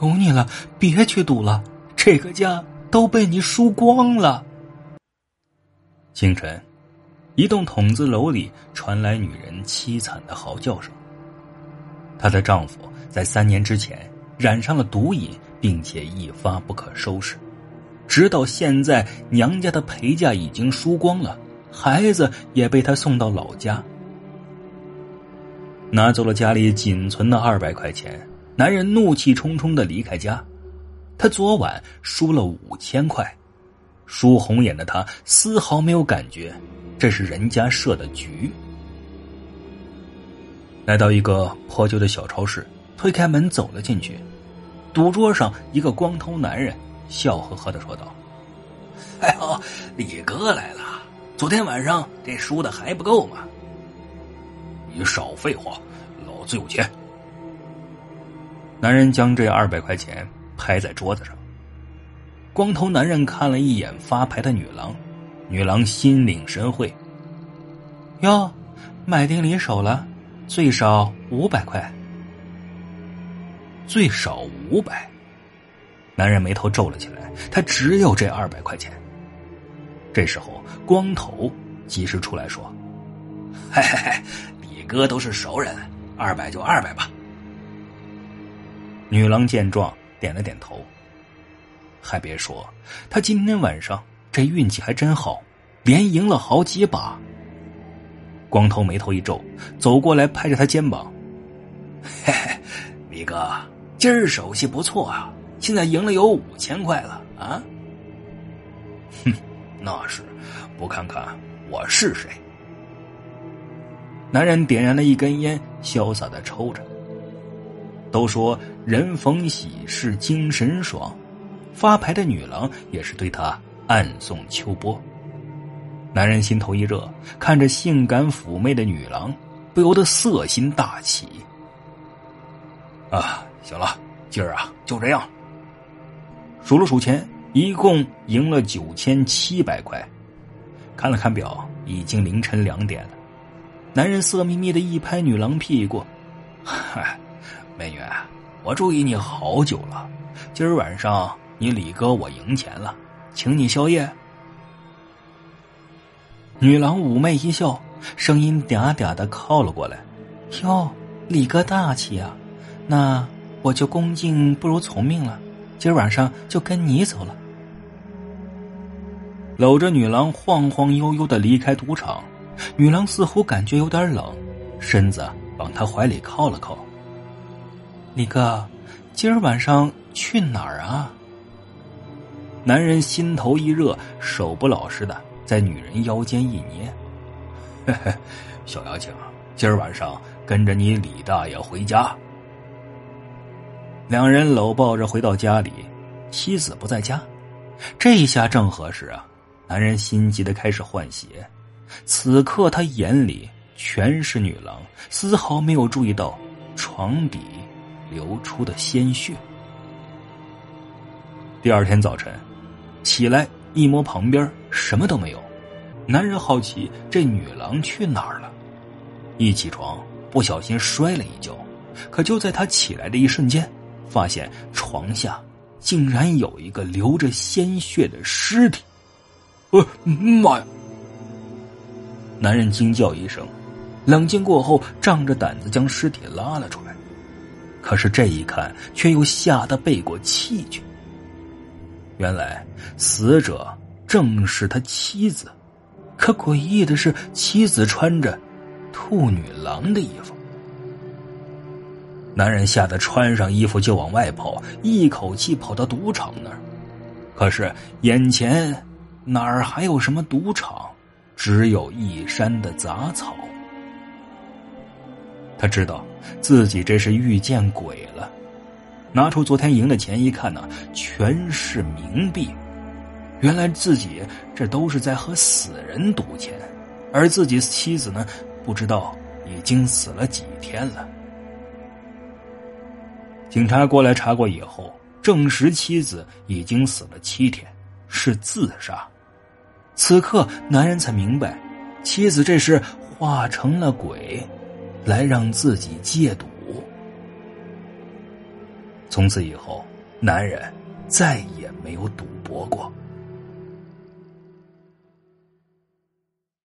求你了，别去赌了，这个家都被你输光了。清晨，一栋筒子楼里传来女人凄惨的嚎叫声。她的丈夫在三年之前染上了毒瘾，并且一发不可收拾，直到现在，娘家的陪嫁已经输光了，孩子也被他送到老家，拿走了家里仅存的二百块钱。男人怒气冲冲的离开家，他昨晚输了五千块，输红眼的他丝毫没有感觉，这是人家设的局。来到一个破旧的小超市，推开门走了进去，赌桌上一个光头男人笑呵呵的说道：“哎呦，李哥来了！昨天晚上这输的还不够吗？你少废话，老子有钱。”男人将这二百块钱拍在桌子上。光头男人看了一眼发牌的女郎，女郎心领神会。哟，买定离手了，最少五百块。最少五百。男人眉头皱了起来，他只有这二百块钱。这时候，光头及时出来说：“嘿嘿嘿，李哥都是熟人，二百就二百吧。”女郎见状，点了点头。还别说，她今天晚上这运气还真好，连赢了好几把。光头眉头一皱，走过来拍着他肩膀：“嘿嘿，李哥，今儿手气不错啊，现在赢了有五千块了啊！”哼，那是，不看看我是谁？男人点燃了一根烟，潇洒的抽着。都说人逢喜事精神爽，发牌的女郎也是对他暗送秋波。男人心头一热，看着性感妩媚的女郎，不由得色心大起。啊，行了，今儿啊就这样。数了数钱，一共赢了九千七百块。看了看表，已经凌晨两点了。男人色眯眯的一拍女郎屁股，嗨。美女，我注意你好久了。今儿晚上你李哥我赢钱了，请你宵夜。女郎妩媚一笑，声音嗲嗲的靠了过来：“哟，李哥大气啊！那我就恭敬不如从命了。今儿晚上就跟你走了。”搂着女郎晃晃悠悠的离开赌场，女郎似乎感觉有点冷，身子往他怀里靠了靠。李哥，今儿晚上去哪儿啊？男人心头一热，手不老实的在女人腰间一捏。嘿嘿，小雅情，今儿晚上跟着你李大爷回家。两人搂抱着回到家里，妻子不在家，这下正合适啊！男人心急的开始换鞋，此刻他眼里全是女郎，丝毫没有注意到床底。流出的鲜血。第二天早晨，起来一摸旁边什么都没有，男人好奇这女郎去哪儿了。一起床不小心摔了一跤，可就在他起来的一瞬间，发现床下竟然有一个流着鲜血的尸体。呃，妈呀！男人惊叫一声，冷静过后，仗着胆子将尸体拉了出来。可是这一看，却又吓得背过气去。原来死者正是他妻子，可诡异的是，妻子穿着兔女郎的衣服。男人吓得穿上衣服就往外跑，一口气跑到赌场那儿。可是眼前哪儿还有什么赌场？只有一山的杂草。他知道自己这是遇见鬼了。拿出昨天赢的钱一看呢，全是冥币。原来自己这都是在和死人赌钱，而自己妻子呢，不知道已经死了几天了。警察过来查过以后，证实妻子已经死了七天，是自杀。此刻，男人才明白，妻子这是化成了鬼，来让自己戒赌。从此以后，男人再也没有赌博过。